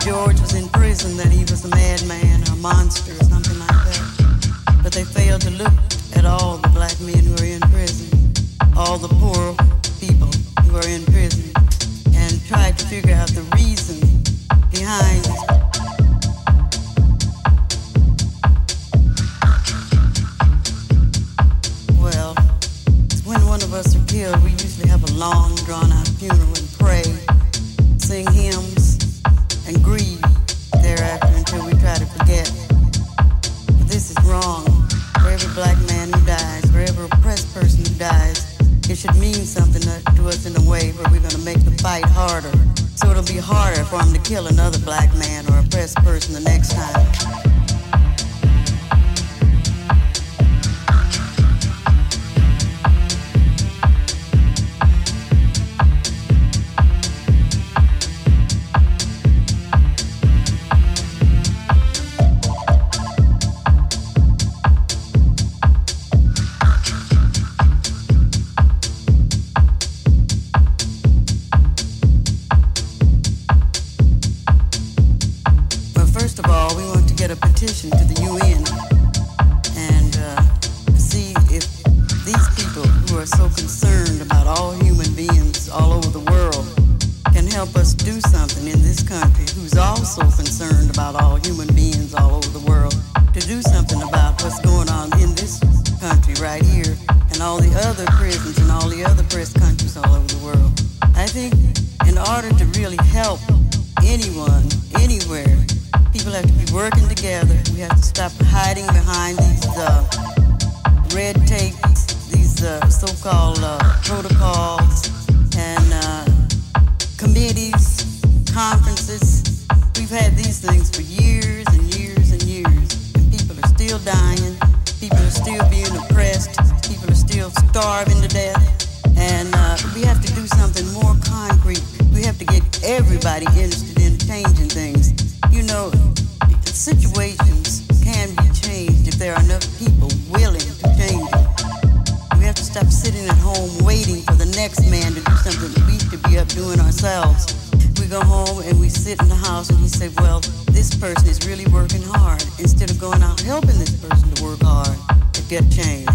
George was in prison that he was a madman or a monster or something like that. But they failed to look at all the black men who were in prison, all the poor people who were in prison, and tried to figure out the reason behind Well, when one of us are killed, we usually have a long, drawn-out funeral. kill another black man or oppressed person people willing to change it. We have to stop sitting at home waiting for the next man to do something that we should be up doing ourselves. We go home and we sit in the house and we say, well, this person is really working hard instead of going out helping this person to work hard to get change.